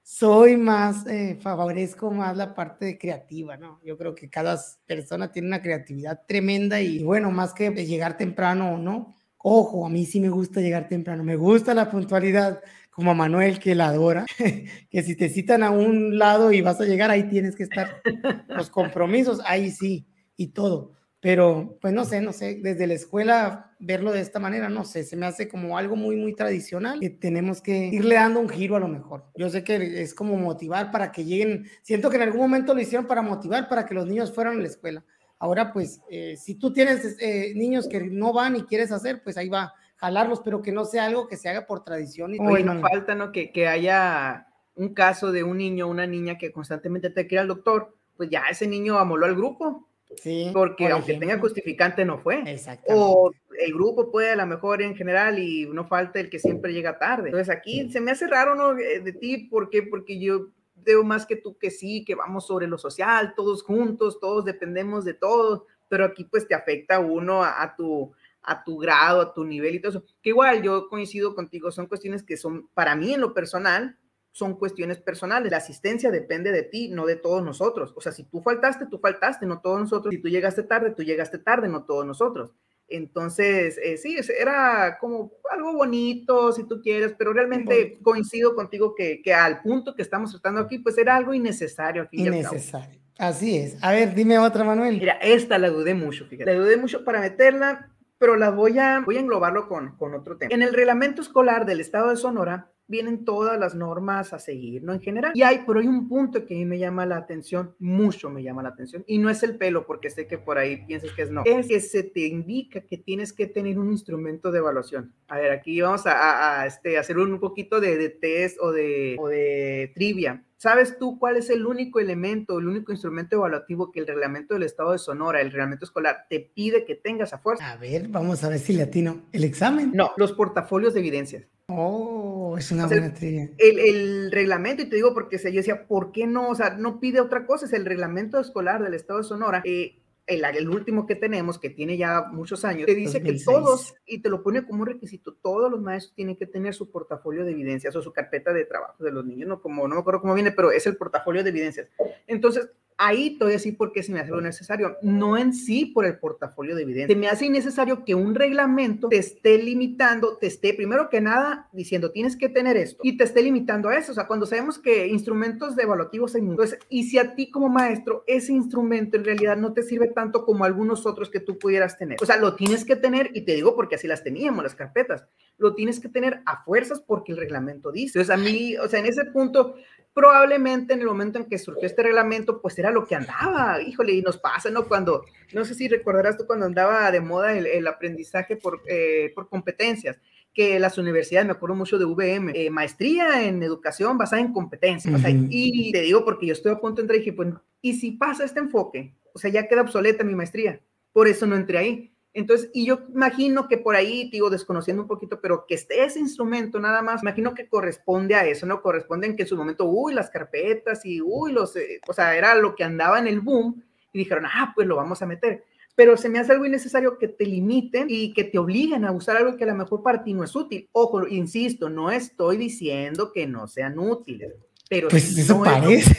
soy más, eh, favorezco más la parte creativa, ¿no? Yo creo que cada persona tiene una creatividad tremenda y bueno, más que llegar temprano o no, Ojo, a mí sí me gusta llegar temprano, me gusta la puntualidad, como a Manuel que la adora, *laughs* que si te citan a un lado y vas a llegar, ahí tienes que estar. Los compromisos, ahí sí, y todo. Pero, pues no sé, no sé, desde la escuela verlo de esta manera, no sé, se me hace como algo muy, muy tradicional que tenemos que irle dando un giro a lo mejor. Yo sé que es como motivar para que lleguen, siento que en algún momento lo hicieron para motivar, para que los niños fueran a la escuela Ahora, pues, eh, si tú tienes eh, niños que no van y quieres hacer, pues ahí va, jalarlos, pero que no sea algo que se haga por tradición. Y Oye, no falta, ¿no? Que, que haya un caso de un niño o una niña que constantemente te quiere al doctor, pues ya ese niño amoló al grupo. Sí. Porque aunque tenga justificante, no fue. Exactamente. O el grupo puede a lo mejor en general y no falta el que siempre llega tarde. Entonces aquí se me hace raro, ¿no? Eh, de ti, ¿por qué? Porque yo veo más que tú que sí, que vamos sobre lo social, todos juntos, todos dependemos de todos, pero aquí pues te afecta uno a, tu a tu grado, a tu nivel y todo eso. Que igual yo coincido contigo, son cuestiones que son para mí en lo personal, son cuestiones personales. La asistencia depende de ti, no de todos nosotros. O sea, si tú faltaste, tú faltaste, no todos nosotros. Si tú llegaste tarde, tú llegaste tarde, no todos nosotros. Entonces, eh, sí, era como algo bonito, si tú quieres, pero realmente coincido contigo que, que, al punto que estamos tratando aquí, pues era algo innecesario. innecesario. Así es. A ver, dime otra, Manuel. Mira, esta la dudé mucho, fíjate. La dudé mucho para meterla, pero la voy a, voy a englobarlo con, con otro tema. En el reglamento escolar del estado de Sonora, vienen todas las normas a seguir, ¿no? En general. Y hay, pero hay un punto que a mí me llama la atención, mucho me llama la atención, y no es el pelo, porque sé que por ahí piensas que es no, es que se te indica que tienes que tener un instrumento de evaluación. A ver, aquí vamos a, este, hacer un poquito de, de test o de, o de trivia. ¿Sabes tú cuál es el único elemento, el único instrumento evaluativo que el reglamento del Estado de Sonora, el reglamento escolar, te pide que tengas a fuerza? A ver, vamos a ver si le atino. ¿El examen? No, los portafolios de evidencias. Oh, es una buena el, el, reglamento, y te digo porque yo decía, ¿por qué no? O sea, no pide otra cosa, es el reglamento escolar del Estado de Sonora. Eh, el, último que tenemos, que tiene ya muchos años, te dice que todos, y te lo pone como un requisito, todos los maestros tienen que tener su portafolio de evidencias o su carpeta de trabajo de los niños, no, como, no me acuerdo cómo viene, pero es el portafolio de evidencias. Entonces, ahí todavía sí porque se me hace lo necesario, no en sí por el portafolio de evidencia. Se me hace innecesario que un reglamento te esté limitando, te esté primero que nada diciendo tienes que tener esto y te esté limitando a eso. O sea, cuando sabemos que instrumentos de evaluativos hay muchos, y si a ti como maestro ese instrumento en realidad no te sirve tanto como algunos otros que tú pudieras tener. O sea, lo tienes que tener y te digo porque así las teníamos las carpetas. Lo tienes que tener a fuerzas porque el reglamento dice. Entonces a mí, o sea, en ese punto probablemente en el momento en que surgió este reglamento, pues era lo que andaba, híjole, y nos pasa, ¿no? Cuando, no sé si recordarás tú cuando andaba de moda el, aprendizaje por, eh, por competencias, que las universidades, me acuerdo mucho de VM, eh, maestría en educación basada en competencias, y te digo porque yo estoy a punto de entrar y dije, pues, ¿y si pasa este enfoque? O sea, ya queda obsoleta mi maestría, por eso no entré ahí. Entonces, y yo imagino que por ahí, digo, desconociendo un poquito, pero que esté ese instrumento nada más, imagino que corresponde a eso, ¿no? Corresponde en que en su momento, uy, las carpetas y, uy, los, eh, o sea, era lo que andaba en el boom y dijeron, ah, pues lo vamos a meter. Pero se me hace algo innecesario que te limiten y que te obliguen a usar algo que a lo mejor para ti no es útil. Ojo, insisto, no estoy diciendo que no sean útiles pero pues eso parece.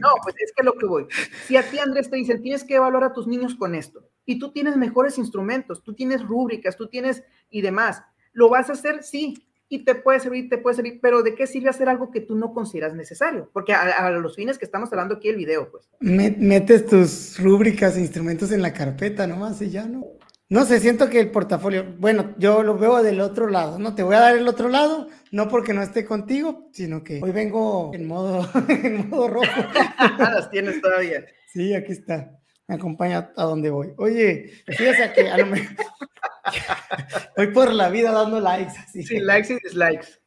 no, pues es que lo que voy. Si a ti, Andrés, te dicen, tienes que evaluar a tus niños con esto, y tú tienes mejores instrumentos, tú tienes rúbricas, tú tienes y demás, ¿lo vas a hacer? Sí, y te puede servir, te puede servir, pero ¿de qué sirve hacer algo que tú no consideras necesario? Porque a, los fines que estamos hablando aquí el video, pues. Metes tus rúbricas e instrumentos en la carpeta nomás y ya no. No sé, siento que el portafolio, bueno, yo lo veo del otro lado, ¿no? Te voy a dar el otro lado, no porque no esté contigo, sino que hoy vengo en modo, *laughs* en modo rojo. *laughs* Las tienes todavía. Sí, aquí está. Me acompaña a donde voy. Oye, fíjate que a lo mejor *laughs* voy por la vida dando likes. Así. Sí, likes y dislikes.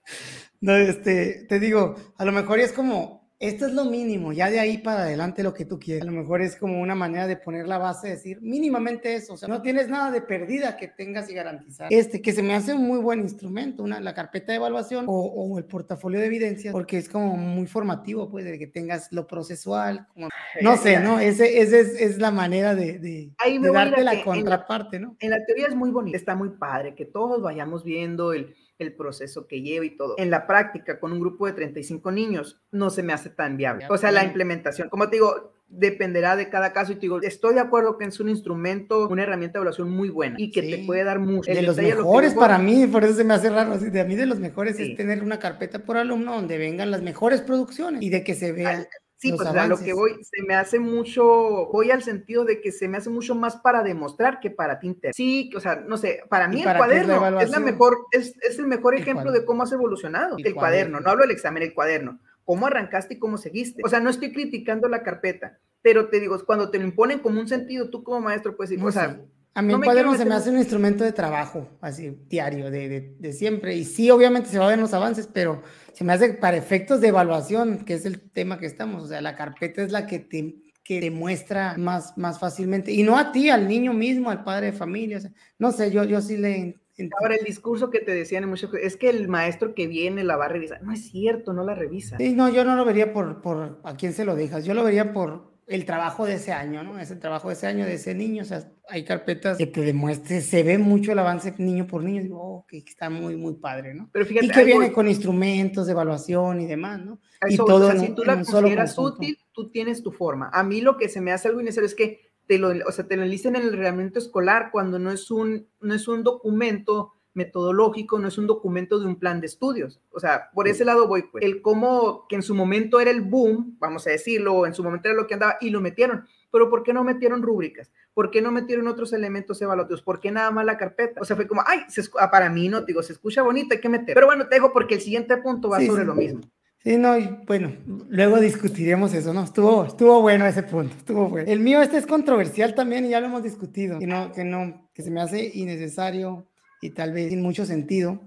No, este, te digo, a lo mejor es como esto es lo mínimo, ya de ahí para adelante lo que tú quieres. A lo mejor es como una manera de poner la base, decir mínimamente eso, o sea, no tienes nada de perdida que tengas y garantizar. Este, que se me hace un muy buen instrumento, una, la carpeta de evaluación o, el portafolio de evidencias, porque es como muy formativo, pues, de que tengas lo procesual, como, no sé, ¿no? Ese, ese es, es, la manera de, de, darte la contraparte, ¿no? En la teoría es muy bonito, está muy padre, que todos vayamos viendo el el proceso que lleva y todo. En la práctica, con un grupo de 35 niños, no se me hace tan viable. O sea, la implementación, como te digo, dependerá de cada caso y te digo, estoy de acuerdo que es un instrumento, una herramienta de evaluación muy buena y que te puede dar mucho. De los mejores para mí, por eso se me hace raro, de a mí de los mejores es tener una carpeta por alumno donde vengan las mejores producciones y de que se vea Sí, pues a lo que voy, se me hace mucho, voy al sentido de que se me hace mucho más para demostrar que para ti Sí, o sea, no sé, para mí el cuaderno es, la mejor, es, es el mejor ejemplo de cómo has evolucionado. El, cuaderno. no hablo del examen, el cuaderno. Cómo arrancaste y cómo seguiste. O sea, no estoy criticando la carpeta, pero te digo, cuando te lo imponen como un sentido, tú como maestro puedes decir, o sea, a mí el cuaderno se me hace un instrumento de trabajo, así, diario, de, de, de, siempre. Y sí, obviamente se va a ver los avances, pero se me hace para efectos de evaluación, que es el tema que estamos. O sea, la carpeta es la que te, que te muestra más, más fácilmente. Y no a ti, al niño mismo, al padre de familia. O sea, no sé, yo, yo sí le... Ahora, el discurso que te decían mucho es que el maestro que viene la va a revisar. No es cierto, no la revisa. Sí, no, yo no lo vería por, por a quién se lo dejas. Yo lo vería por, el trabajo de ese año, ¿no? Es el trabajo de ese año, de ese niño. O sea, hay carpetas que te demuestren, se ve mucho el avance niño por niño. Digo, oh, que está muy, muy padre, ¿no? Pero fíjate, y que viene con instrumentos de evaluación y demás, ¿no? y todo o sea, si tú la consideras útil, tú tienes tu forma. A mí lo que se me hace algo innecesario es que te lo, o sea, te lo enlisten en el reglamento escolar cuando no es un, no es un documento metodológico, no es un documento de un plan de estudios. O sea, por ese lado voy, pues. El cómo, que en su momento era el boom, vamos a decirlo, en su momento era lo que andaba, y lo metieron. pero ¿por qué no metieron rúbricas? ¿Por qué no metieron otros elementos evaluativos? ¿Por qué nada más la carpeta? O sea, fue como, ay, se, ah, para mí no, digo, se escucha bonito, hay que meter. Pero bueno, te dejo porque el siguiente punto va sobre lo mismo. Sí, no, y bueno, luego discutiremos eso, ¿no? Estuvo, estuvo bueno ese punto, estuvo bueno. El mío este es controversial también y ya lo hemos discutido, que no, que no, que se me hace innecesario y tal vez sin mucho sentido.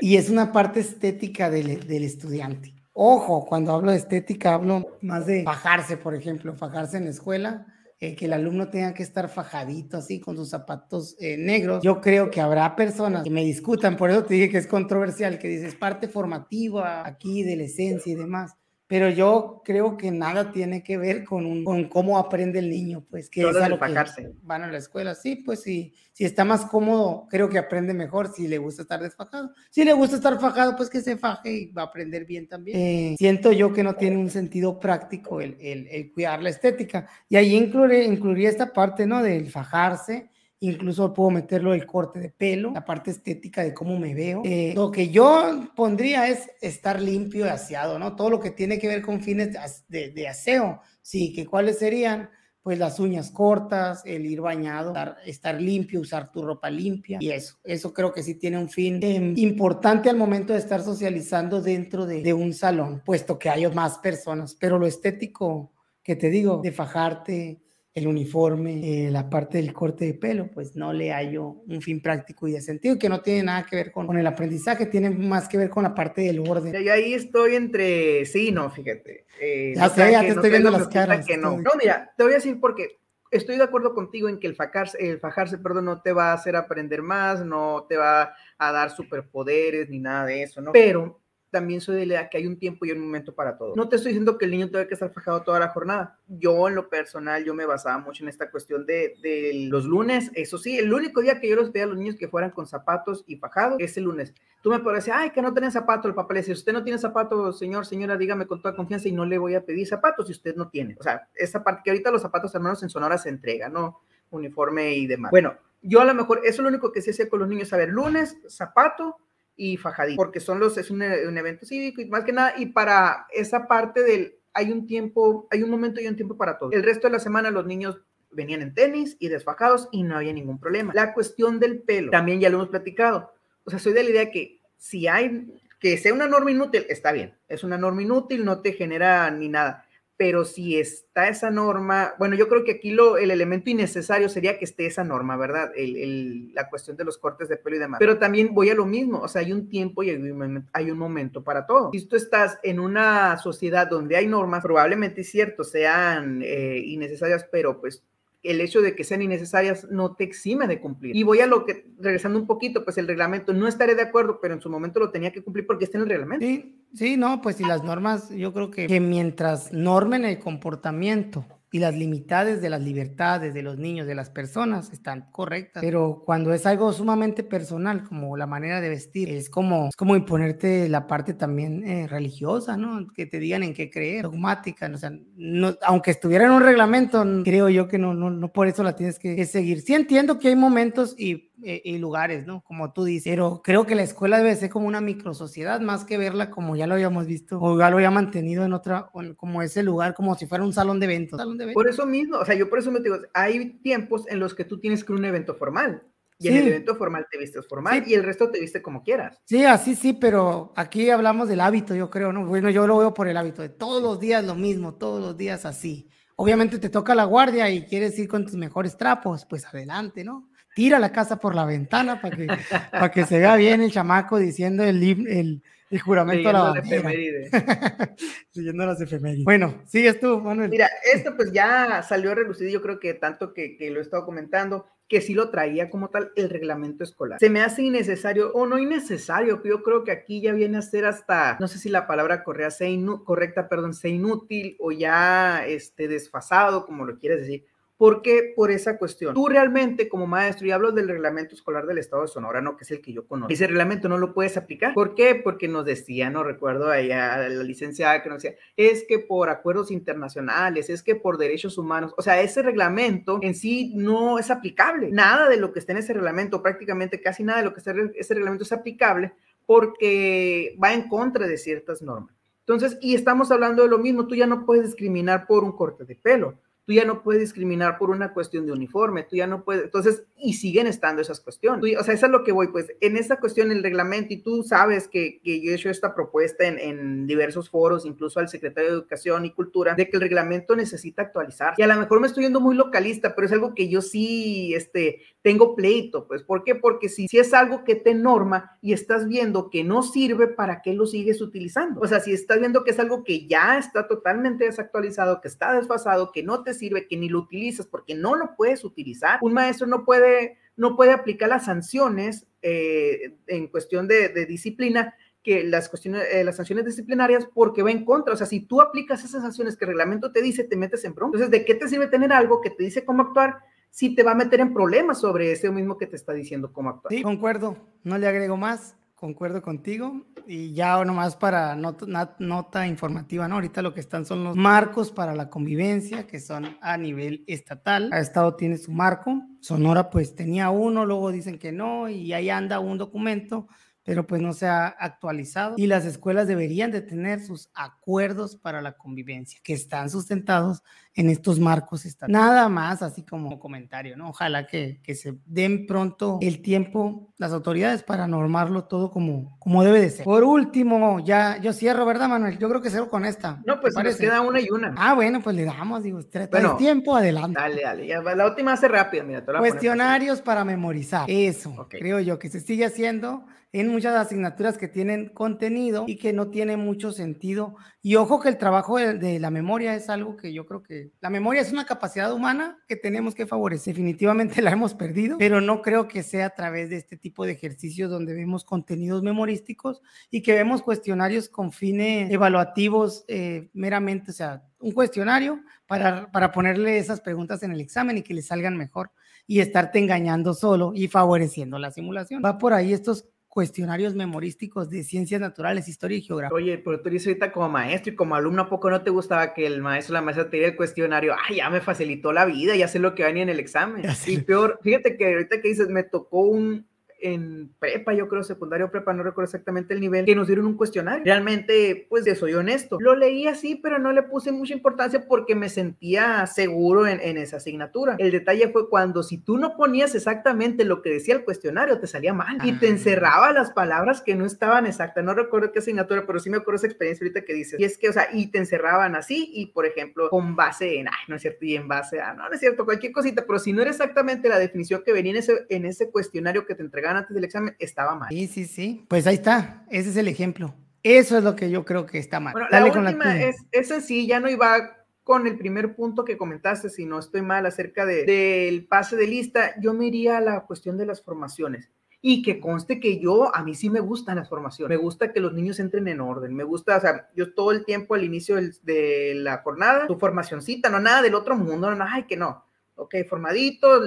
Y es una parte estética del, del estudiante. Ojo, cuando hablo de estética hablo más de fajarse, por ejemplo, fajarse en la escuela eh, que el alumno tenga que estar fajadito así con sus zapatos eh, negros. Yo creo que habrá personas que me discutan, por eso te dije que es controversial, que dices parte formativa aquí de la esencia y demás pero yo creo que nada tiene que ver con, un, con cómo aprende el niño, pues que es a lo que van a la escuela. Sí, pues sí, si está más cómodo, creo que aprende mejor si le gusta estar desfajado. Si le gusta estar fajado, pues que se faje y va a aprender bien también. Eh, siento yo que no tiene un sentido práctico el, el, el cuidar la estética. Y ahí incluiría esta parte, ¿no? Del fajarse Incluso puedo meterlo el corte de pelo, la parte estética de cómo me veo. Eh, lo que yo pondría es estar limpio y aseado, ¿no? Todo lo que tiene que ver con fines de, aseo. Sí, que cuáles serían, pues las uñas cortas, el ir bañado, estar, limpio, usar tu ropa limpia y eso. Eso creo que sí tiene un fin em, importante al momento de estar socializando dentro de, de un salón, puesto que hay más personas. Pero lo estético que te digo, de fajarte, el uniforme, eh, la parte del corte de pelo, pues no le hallo un fin práctico y de sentido, que no tiene nada que ver con, con el aprendizaje, tiene más que ver con la parte del orden. Y ahí estoy entre sí, no, fíjate. Eh, ya sé, ya te estoy viendo las caras. no. no, mira, te voy a decir porque estoy de acuerdo contigo en que el fajarse, el fajarse, perdón, no te va a hacer aprender más, no te va a dar superpoderes ni nada de eso, ¿no? Pero también soy de la que hay un tiempo y un momento para todo. No te estoy diciendo que el niño tenga que estar fajado toda la jornada. Yo en lo personal, yo me basaba mucho en esta cuestión de, de los lunes. Eso sí, el único día que yo los veía a los niños que fueran con zapatos y fajados es el lunes. Tú me podrías decir, ay, que no tienen zapato. El papá le dice, usted no tiene zapato, señor, señora, dígame con toda confianza y no le voy a pedir zapatos si usted no tiene. O sea, esa parte que ahorita los zapatos, hermanos, en Sonora se entregan, ¿no? Uniforme y demás. Bueno, yo a lo mejor, eso es lo único que se hacía con los niños. A ver, lunes, zapato, y fajadito, porque son los, es un, un, evento cívico y más que nada, y para esa parte del, hay un tiempo, hay un momento y un tiempo para todo. El resto de la semana los niños venían en tenis y desfajados y no había ningún problema. La cuestión del pelo, también ya lo hemos platicado. O sea, soy de la idea que si hay, que sea una norma inútil, está bien. Es una norma inútil, no te genera ni nada pero si está esa norma, bueno, yo creo que aquí lo, el elemento innecesario sería que esté esa norma, ¿verdad? El, la cuestión de los cortes de pelo y demás. Pero también voy a lo mismo, o sea, hay un tiempo y hay un, momento para todo. Si tú estás en una sociedad donde hay normas, probablemente es cierto, sean eh, innecesarias, pero pues el hecho de que sean innecesarias no te exime de cumplir. Y voy a lo que, regresando un poquito, pues el reglamento, no estaré de acuerdo, pero en su momento lo tenía que cumplir porque está en el reglamento. Sí, sí, no, pues si las normas, yo creo que, que mientras normen el comportamiento y las limitades de las libertades de los niños, de las personas, están correctas. Pero cuando es algo sumamente personal, como la manera de vestir, es como, es como imponerte la parte también eh, religiosa, ¿no? Que te digan en qué creer, dogmática, o sea, no, aunque estuviera en un reglamento, creo yo que no, no, no por eso la tienes que, que seguir. Sí entiendo que hay momentos y eh, y lugares, ¿no? Como tú dices, pero creo que la escuela debe ser como una microsociedad más que verla como ya lo habíamos visto o ya lo había mantenido en otra, como ese lugar, como si fuera un salón de eventos. Por eso mismo, o sea, yo por eso me digo, hay tiempos en los que tú tienes que ir a un evento formal. Y en el evento formal te vistes formal y el resto te viste como quieras. Sí, así sí, pero aquí hablamos del hábito, yo creo, ¿no? Bueno, yo lo veo por el hábito de todos los días lo mismo, todos los días así. Obviamente te toca la guardia y quieres ir con tus mejores trapos, pues adelante, ¿no? Tira la casa por la ventana para que, para que se vea bien el chamaco diciendo el, el, el juramento a la bandera. *laughs* Siguiendo las efemérides. Bueno, sigues tú, Manuel. Mira, esto pues ya salió a relucir, yo creo que tanto que, que, lo he estado comentando, que sí lo traía como tal el reglamento escolar. Se me hace innecesario o no innecesario, yo creo que aquí ya viene a ser hasta, no sé si la palabra correa sea correcta, perdón, sea inútil o ya este, desfasado, como lo quieres decir ¿Por qué? Por esa cuestión. Tú realmente como maestro, y hablo del reglamento escolar del Estado de Sonora, no que es el que yo conozco, ese reglamento no lo puedes aplicar. ¿Por qué? Porque nos decía, no recuerdo allá la licenciada que nos decía, es que por acuerdos internacionales, es que por derechos humanos, o sea, ese reglamento en sí no es aplicable. Nada de lo que está en ese reglamento, prácticamente casi nada de lo que está en ese reglamento es aplicable porque va en contra de ciertas normas. Entonces, y estamos hablando de lo mismo, tú ya no puedes discriminar por un corte de pelo tú ya no puedes discriminar por una cuestión de uniforme, tú ya no puedes, entonces, y siguen estando esas cuestiones. o sea, eso es lo que voy, pues, en esta cuestión, el reglamento, y tú sabes que, que yo he hecho esta propuesta en, en, diversos foros, incluso al secretario de Educación y Cultura, de que el reglamento necesita actualizar. Y a lo mejor me estoy yendo muy localista, pero es algo que yo sí, este, tengo pleito, pues, ¿por qué? Porque si, si es algo que te norma y estás viendo que no sirve, ¿para qué lo sigues utilizando? O sea, si estás viendo que es algo que ya está totalmente desactualizado, que está desfasado, que no te sirve, que ni lo utilizas porque no lo puedes utilizar, un maestro no puede, no puede aplicar las sanciones eh, en cuestión de, disciplina que las cuestiones, eh, las sanciones disciplinarias porque va en contra. O sea, si tú aplicas esas sanciones que el reglamento te dice, te metes en bronca. Entonces, ¿de qué te sirve tener algo que te dice cómo actuar si te va a meter en problemas sobre ese mismo que te está diciendo cómo actuar? Sí, concuerdo. No le agrego más concuerdo contigo. Y ya nomás para nota, nota, informativa, ¿no? Ahorita lo que están son los marcos para la convivencia, que son a nivel estatal. Cada estado tiene su marco. Sonora pues tenía uno, luego dicen que no, y ahí anda un documento pero pues no se ha actualizado y las escuelas deberían de tener sus acuerdos para la convivencia que están sustentados en estos marcos estatales. Nada más así como comentario, ¿no? Ojalá que, que, se den pronto el tiempo las autoridades para normarlo todo como, como debe de ser. Por último, ya yo cierro, ¿verdad, Manuel? Yo creo que cierro con esta. No, pues nos queda una y una. Ah, bueno, pues le damos, digo, tres bueno, tiempo, adelante. Dale, dale, ya, la última hace rápida, mira. Cuestionarios para memorizar, eso, creo yo que se sigue haciendo en muchas asignaturas que tienen contenido y que no tiene mucho sentido. Y ojo que el trabajo de, la memoria es algo que yo creo que la memoria es una capacidad humana que tenemos que favorecer. Definitivamente *laughs* la hemos perdido, pero no creo que sea a través de este tipo de ejercicios donde vemos contenidos memorísticos y que vemos cuestionarios con fines evaluativos eh, meramente, o sea, un cuestionario para, para ponerle esas preguntas en el examen y que le salgan mejor y estarte engañando solo y favoreciendo la simulación. Va por ahí estos cuestionarios memorísticos de ciencias naturales, historia y geografía. Oye, pero tú dices ahorita como maestro y como alumno, ¿a poco no te gustaba que el maestro la maestra te diera el cuestionario? Ay, ya me facilitó la vida, ya sé lo que venía en el examen. Y peor, fíjate que ahorita que dices, me tocó un, en prepa, yo creo, secundario prepa, no recuerdo exactamente el nivel, que nos dieron un cuestionario. Realmente, pues, de soy honesto. Lo leí así, pero no le puse mucha importancia porque me sentía seguro en, en, esa asignatura. El detalle fue cuando si tú no ponías exactamente lo que decía el cuestionario, te salía mal y te encerraba las palabras que no estaban exactas. No recuerdo qué asignatura, pero sí me acuerdo esa experiencia ahorita que dices. Y es que, o sea, y te encerraban así y, por ejemplo, con base en, ay, no es cierto, y en base a, no, no es cierto, cualquier cosita, pero si no era exactamente la definición que venía en ese, en ese cuestionario que te entregaban, antes del examen estaba mal. Sí, sí, sí. Pues ahí está. Ese es el ejemplo. Eso es lo que yo creo que está mal. Bueno, la última es, esa sí, ya no iba con el primer punto que comentaste, si no estoy mal, acerca de, del pase de lista, yo me iría a la cuestión de las formaciones. Y que conste que yo, a mí sí me gustan las formaciones. Me gusta que los niños entren en orden. Me gusta, o sea, yo todo el tiempo al inicio de la jornada, tu formacioncita, no nada del otro mundo, no, ay, que no ok, formadito,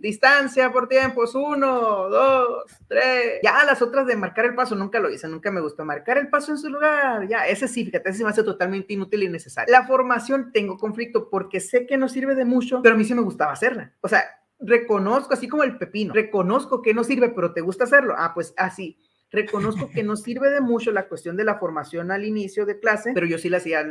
distancia por tiempos, uno, dos, tres. Ya las otras de marcar el paso nunca lo hice, nunca me gustó marcar el paso en su lugar. Ya, ese sí, fíjate, ese me hace totalmente inútil y necesario. La formación tengo conflicto porque sé que no sirve de mucho, pero a mí sí me gustaba hacerla. O sea, reconozco, así como el pepino, reconozco que no sirve, pero te gusta hacerlo. Ah, pues así. Reconozco que no sirve de mucho la cuestión de la formación al inicio de clase, pero yo sí la hacía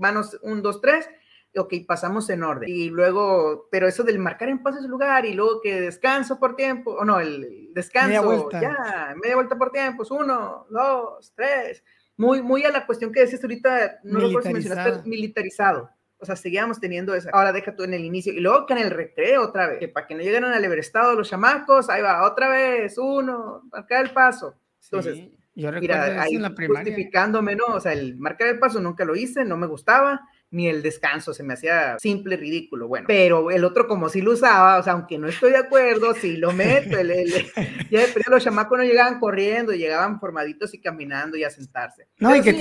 manos un, dos, tres, ok, pasamos en orden. Y luego, pero eso del marcar en paso lugar y luego que descanso por tiempo, o no, el descanso, ya, media vuelta por tiempos, uno, dos, tres. Muy, muy a la cuestión que decías ahorita, no lo si mencionaste, militarizado. O sea, seguíamos teniendo esa. Ahora deja tú en el inicio. Y luego que en el recreo otra vez. Que para que no llegaran al Everestado los chamacos, ahí va, otra vez, uno, marcar el paso. Entonces, yo mira, ahí en la justificándome, ¿no? O sea, el marcar el paso nunca lo hice, no me gustaba ni el descanso, se me hacía simple, ridículo, bueno, pero el otro como si lo usaba, o sea, aunque no estoy de acuerdo, si lo meto, el, el, *laughs* ya los chamacos no llegaban corriendo, llegaban formaditos y caminando y a sentarse. No, y que,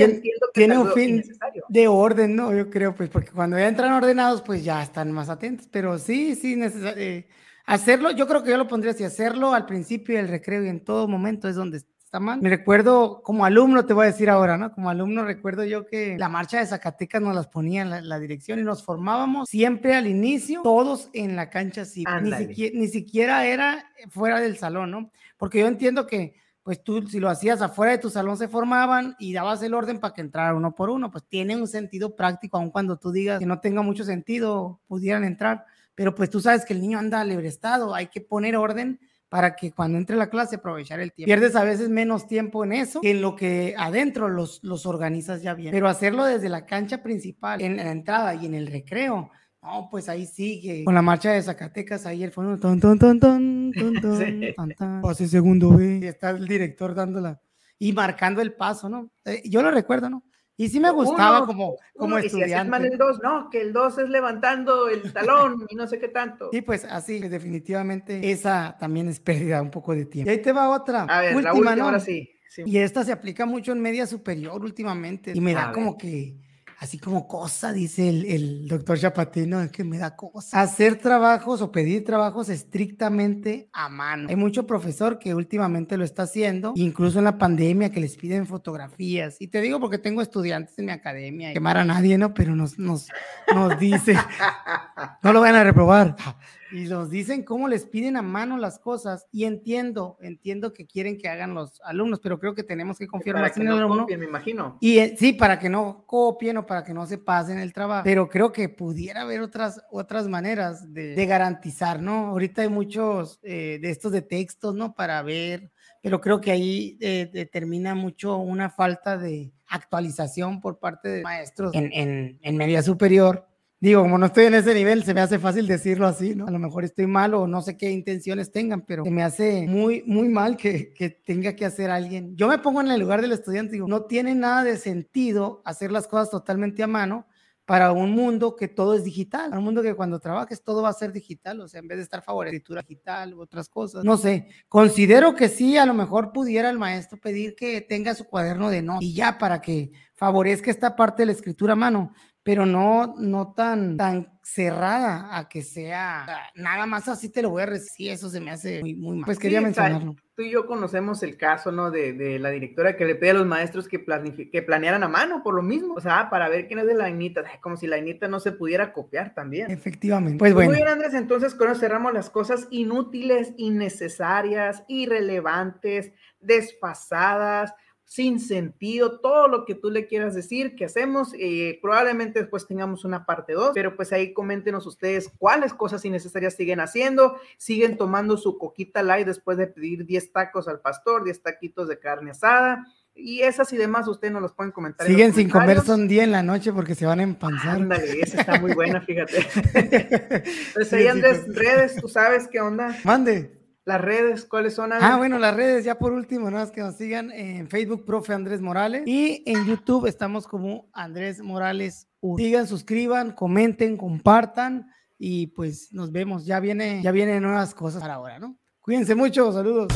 tiene, un fin de orden, ¿no? Yo creo, pues, porque cuando ya entran ordenados, pues ya están más atentos, pero sí, sí, necesario. Eh, hacerlo, yo creo que yo lo pondría así, hacerlo al principio del recreo y en todo momento es donde está mal. Me recuerdo, como alumno, te voy a decir ahora, ¿no? Como alumno recuerdo yo que la marcha de Zacatecas nos las ponía en la, dirección y nos formábamos siempre al inicio, todos en la cancha así. Ni siquiera, ni siquiera era fuera del salón, ¿no? Porque yo entiendo que pues tú si lo hacías afuera de tu salón se formaban y dabas el orden para que entrara uno por uno, pues tiene un sentido práctico, aun cuando tú digas que no tenga mucho sentido, pudieran entrar, pero pues tú sabes que el niño anda libre estado, hay que poner orden para que cuando entre la clase aprovechar el tiempo. Pierdes a veces menos tiempo en eso que en lo que adentro los, los organizas ya bien. Pero hacerlo desde la cancha principal, en la entrada y en el recreo, no, pues ahí sigue. Con la marcha de Zacatecas, ahí el fondo, ton, ton, ton, ton, ton, ton, ton, Pase segundo B. Y está el director dándola y marcando el paso, ¿no? Eh, yo lo recuerdo, ¿no? Y sí me gustaba como, como estudiante. Y mal el 2, no, que el 2 es levantando el talón y no sé qué tanto. Sí, pues así, definitivamente esa también es pérdida un poco de tiempo. Y ahí te va otra. A ver, última, ¿no? ahora sí, Y esta se aplica mucho en media superior últimamente. Y me da como que así como cosa, dice el, doctor Chapatino, es que me da cosa. Hacer trabajos o pedir trabajos estrictamente a mano. Hay mucho profesor que últimamente lo está haciendo, incluso en la pandemia que les piden fotografías. Y te digo porque tengo estudiantes en mi academia, quemar a nadie, ¿no? Pero nos, nos, nos dice, *laughs* no lo van a reprobar y nos dicen cómo les piden a mano las cosas y entiendo, entiendo que quieren que hagan los alumnos, pero creo que tenemos que confiar más en el alumno. me imagino. Y eh, sí, para que no copien o para que no se pasen el trabajo, pero creo que pudiera haber otras, otras maneras de, garantizar, ¿no? Ahorita hay muchos eh, de estos de textos, ¿no? Para ver, pero creo que ahí eh, determina mucho una falta de actualización por parte de maestros en, en, en media superior Digo, como no estoy en ese nivel, se me hace fácil decirlo así, ¿no? A lo mejor estoy mal o no sé qué intenciones tengan, pero me hace muy, muy mal que, que tenga que hacer alguien. Yo me pongo en el lugar del estudiante, digo, no tiene nada de sentido hacer las cosas totalmente a mano para un mundo que todo es digital, un mundo que cuando trabajes todo va a ser digital, o sea, en vez de estar favorecido digital u otras cosas. No sé, considero que sí, a lo mejor pudiera el maestro pedir que tenga su cuaderno de no y ya para que favorezca esta parte de la escritura a mano, pero no, no tan, tan cerrada a que sea nada más así te lo voy a recibir. Eso se me hace muy, muy mal. Pues quería mencionarlo. Tú y yo conocemos el caso, ¿no? De, de, la directora que le pide a los maestros que, que planearan a mano por lo mismo. O sea, para ver quién es de la Inita. Como si la Inita no se pudiera copiar también. Efectivamente. Pues bueno. Muy bien, Andrés. Entonces, con eso cerramos las cosas inútiles, innecesarias, irrelevantes, desfasadas sin sentido, todo lo que tú le quieras decir que hacemos. Eh, probablemente después tengamos una parte 2, pero pues ahí coméntenos ustedes cuáles cosas innecesarias siguen haciendo, siguen tomando su coquita light después de pedir 10 tacos al pastor, 10 taquitos de carne asada. Y esas y demás ustedes nos los pueden comentar. Siguen sin comer son día en la noche porque se van a empanzar. Ándale, esa está muy buena, fíjate. *laughs* pues ahí Andrés, redes, tú sabes qué onda. Mande. Las redes, ¿cuáles son? Ah, bueno, las redes, ya por último, nada más que nos sigan en Facebook, profe Andrés Morales, y en YouTube estamos como Andrés Morales. Sigan, suscriban, comenten, compartan, y pues nos vemos. Ya viene, ya vienen nuevas cosas para ahora, ¿no? Cuídense mucho, saludos.